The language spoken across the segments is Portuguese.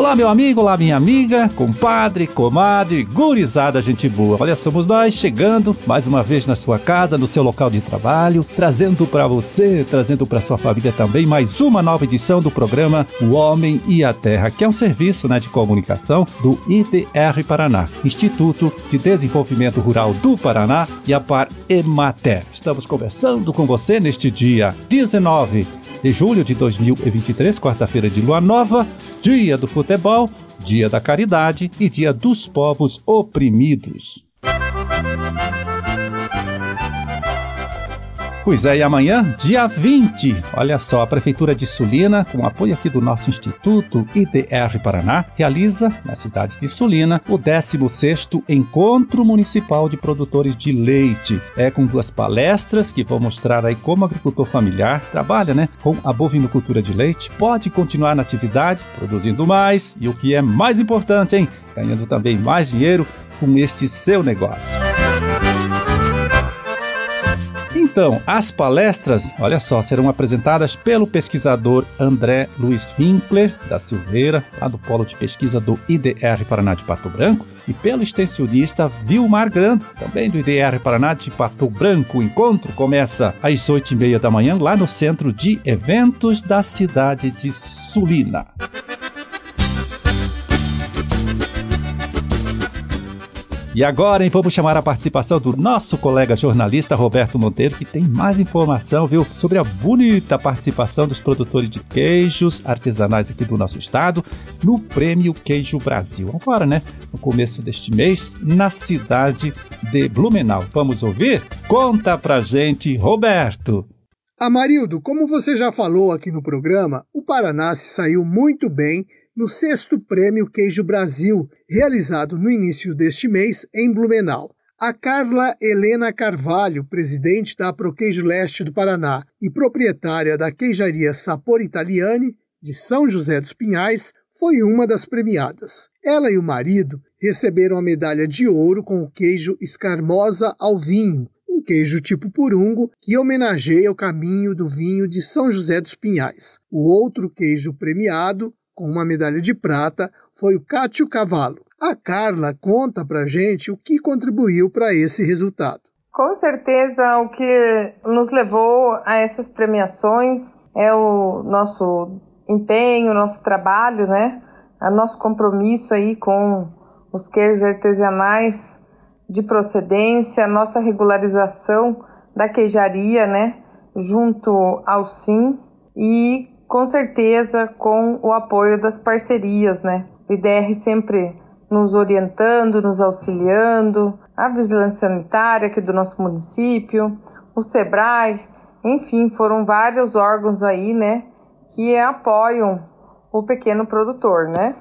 Olá, meu amigo, olá, minha amiga, compadre, comadre, gurizada, gente boa. Olha, somos nós chegando mais uma vez na sua casa, no seu local de trabalho, trazendo para você, trazendo para sua família também mais uma nova edição do programa O Homem e a Terra, que é um serviço né, de comunicação do IDR Paraná, Instituto de Desenvolvimento Rural do Paraná e a Par Emater. Estamos conversando com você neste dia 19 de julho de 2023, quarta-feira de lua nova, dia do futebol, dia da caridade e dia dos povos oprimidos. Pois é, e amanhã, dia 20, olha só, a Prefeitura de Sulina, com apoio aqui do nosso Instituto IDR Paraná, realiza, na cidade de Sulina, o 16º Encontro Municipal de Produtores de Leite. É com duas palestras que vão mostrar aí como o agricultor familiar trabalha, né, com a bovinocultura de leite, pode continuar na atividade, produzindo mais e o que é mais importante, hein, ganhando também mais dinheiro com este seu negócio. Então, as palestras, olha só, serão apresentadas pelo pesquisador André Luiz Winkler da Silveira, lá do Polo de Pesquisa do IDR Paraná de Pato Branco, e pelo extensionista Vilmar Grando, também do IDR Paraná de Pato Branco. O encontro começa às oito e meia da manhã, lá no Centro de Eventos da cidade de Sulina. E agora, hein, vamos chamar a participação do nosso colega jornalista Roberto Monteiro, que tem mais informação, viu, sobre a bonita participação dos produtores de queijos artesanais aqui do nosso estado no Prêmio Queijo Brasil. Agora, né, no começo deste mês, na cidade de Blumenau. Vamos ouvir? Conta pra gente, Roberto. Amarildo, como você já falou aqui no programa, o Paraná se saiu muito bem no sexto Prêmio Queijo Brasil, realizado no início deste mês em Blumenau. A Carla Helena Carvalho, presidente da Proqueijo Leste do Paraná e proprietária da queijaria Sapor Italiani, de São José dos Pinhais, foi uma das premiadas. Ela e o marido receberam a medalha de ouro com o queijo escarmosa ao vinho, um queijo tipo purungo que homenageia o caminho do vinho de São José dos Pinhais. O outro queijo premiado com uma medalha de prata foi o Cátio Cavalo. A Carla conta pra gente o que contribuiu para esse resultado. Com certeza, o que nos levou a essas premiações é o nosso empenho, nosso trabalho, né? O nosso compromisso aí com os queijos artesanais de procedência, nossa regularização da queijaria, né? Junto ao SIM e com certeza com o apoio das parcerias, né? O IDR sempre nos orientando, nos auxiliando, a Vigilância Sanitária aqui do nosso município, o SEBRAE, enfim, foram vários órgãos aí, né, que apoiam o pequeno produtor, né?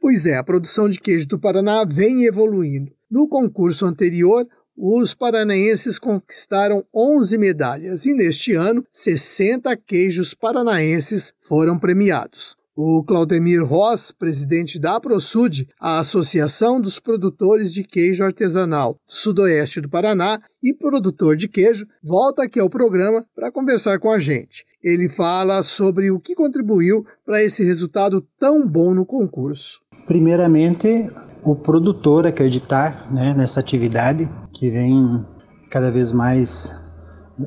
Pois é, a produção de queijo do Paraná vem evoluindo. No concurso anterior, os paranaenses conquistaram 11 medalhas e neste ano 60 queijos paranaenses foram premiados. O Claudemir Ross, presidente da ProSud, a Associação dos Produtores de Queijo Artesanal do Sudoeste do Paraná e produtor de queijo, volta aqui ao programa para conversar com a gente. Ele fala sobre o que contribuiu para esse resultado tão bom no concurso. Primeiramente, o produtor acreditar né, nessa atividade que vem cada vez mais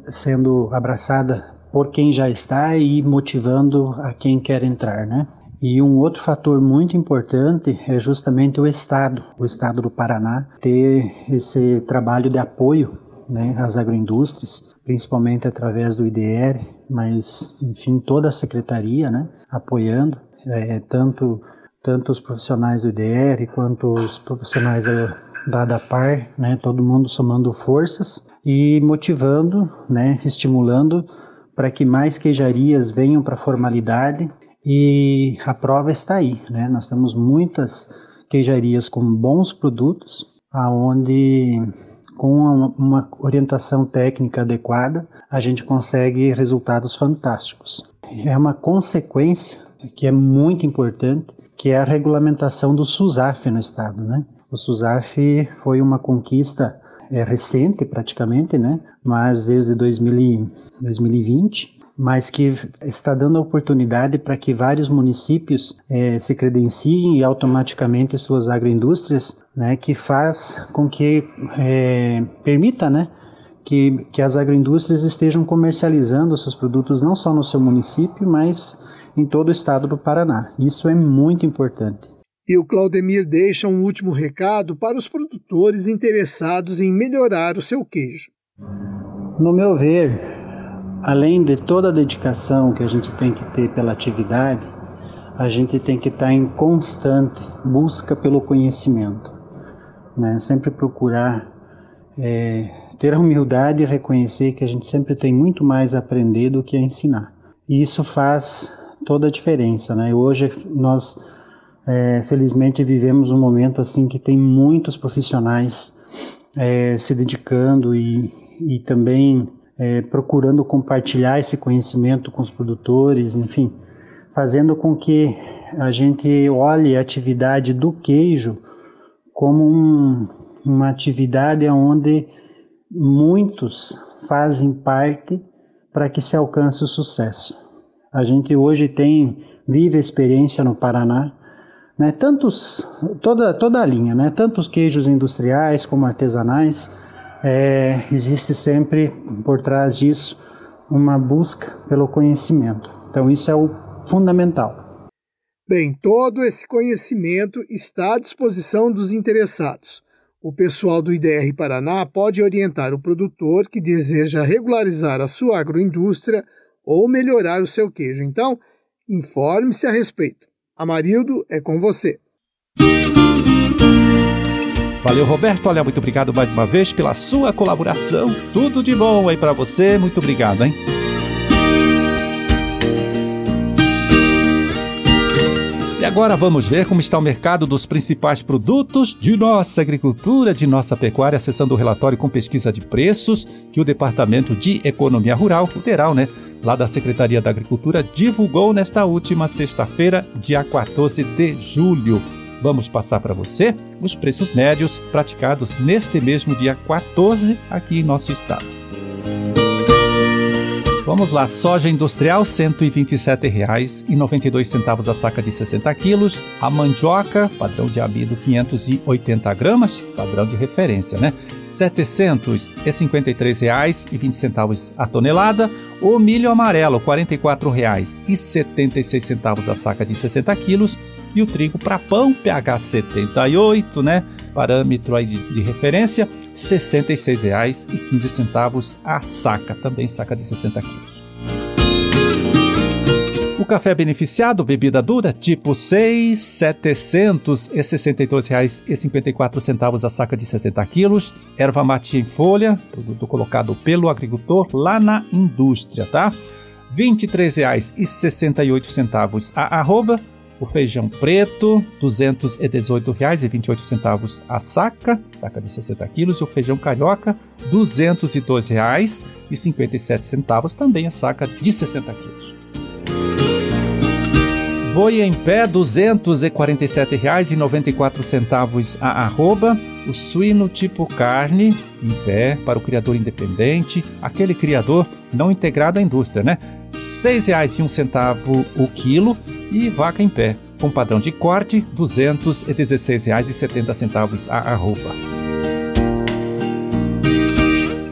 sendo abraçada por quem já está e motivando a quem quer entrar, né? E um outro fator muito importante é justamente o Estado, o Estado do Paraná, ter esse trabalho de apoio né, às agroindústrias, principalmente através do IDR, mas, enfim, toda a secretaria né, apoiando, é, tanto tanto os profissionais do IDR quanto os profissionais da, da ADAPAR, né, todo mundo somando forças e motivando, né, estimulando para que mais queijarias venham para a formalidade e a prova está aí, né? Nós temos muitas queijarias com bons produtos, aonde com uma, uma orientação técnica adequada a gente consegue resultados fantásticos. É uma consequência que é muito importante que é a regulamentação do SUSAF no estado, né? O SUSAF foi uma conquista é, recente praticamente, né? Mas desde 2000, 2020, mas que está dando oportunidade para que vários municípios é, se credenciem e automaticamente suas agroindústrias, né, que faz com que é, permita, né, que, que as agroindústrias estejam comercializando seus produtos não só no seu município, mas em todo o estado do Paraná. Isso é muito importante. E o Claudemir deixa um último recado para os produtores interessados em melhorar o seu queijo. No meu ver, além de toda a dedicação que a gente tem que ter pela atividade, a gente tem que estar em constante busca pelo conhecimento. Né? Sempre procurar é, ter a humildade e reconhecer que a gente sempre tem muito mais a aprender do que a ensinar. E isso faz toda a diferença. Né? Hoje nós é, felizmente vivemos um momento assim que tem muitos profissionais é, se dedicando e, e também é, procurando compartilhar esse conhecimento com os produtores, enfim, fazendo com que a gente olhe a atividade do queijo como um, uma atividade onde muitos fazem parte para que se alcance o sucesso. A gente hoje tem vive a experiência no Paraná né? Tantos, toda, toda a linha, né? tantos queijos industriais como artesanais, é, existe sempre por trás disso uma busca pelo conhecimento. Então isso é o fundamental. Bem, todo esse conhecimento está à disposição dos interessados. O pessoal do IDR Paraná pode orientar o produtor que deseja regularizar a sua agroindústria ou melhorar o seu queijo. Então, informe-se a respeito. Amarildo, é com você. Valeu, Roberto. Olha, muito obrigado mais uma vez pela sua colaboração. Tudo de bom aí para você. Muito obrigado, hein? E agora vamos ver como está o mercado dos principais produtos de nossa agricultura, de nossa pecuária, acessando o relatório com pesquisa de preços que o Departamento de Economia Rural, Federal, né, lá da Secretaria da Agricultura, divulgou nesta última sexta-feira, dia 14 de julho. Vamos passar para você os preços médios praticados neste mesmo dia 14 aqui em nosso estado. Vamos lá, soja industrial R$ 127,92 a saca de 60 quilos. A mandioca, padrão de amido 580 gramas, padrão de referência, né? R$ 753,20 a tonelada. O milho amarelo, R$ 44,76 a saca de 60 quilos. E o trigo para pão, pH 78, né? Parâmetro aí de, de referência, R$ 66,15 a saca, também saca de 60 quilos. O café beneficiado, bebida dura, tipo 6, R$ 762,54 a saca de 60 quilos. Erva mate em folha, produto colocado pelo agricultor lá na indústria, tá? R$ 23,68 a arroba. O feijão preto, R$ 218,28 a saca, saca de 60 quilos. E o feijão carioca, R$ 202,57 também a saca de 60 quilos. Boi em pé, R$ 247,94 a arroba. O suíno tipo carne, em pé, para o criador independente, aquele criador não integrado à indústria, né? R$ 6,01 o quilo e vaca em pé, com padrão de corte, R$ 216,70 a arroba.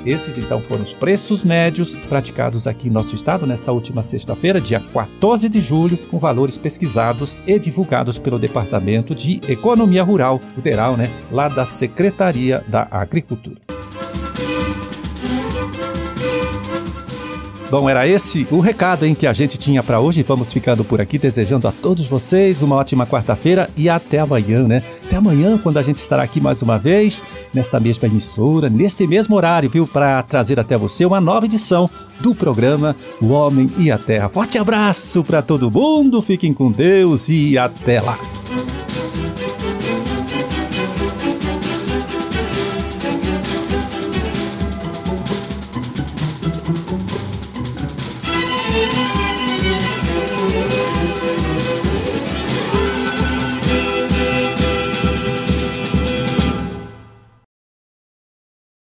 Esses então foram os preços médios praticados aqui em nosso estado nesta última sexta-feira, dia 14 de julho, com valores pesquisados e divulgados pelo Departamento de Economia Rural Federal, né, lá da Secretaria da Agricultura. Bom, era esse o recado em que a gente tinha para hoje. Vamos ficando por aqui, desejando a todos vocês uma ótima quarta-feira e até amanhã, né? Até amanhã, quando a gente estará aqui mais uma vez, nesta mesma emissora, neste mesmo horário, viu? Para trazer até você uma nova edição do programa O Homem e a Terra. Forte abraço para todo mundo, fiquem com Deus e até lá!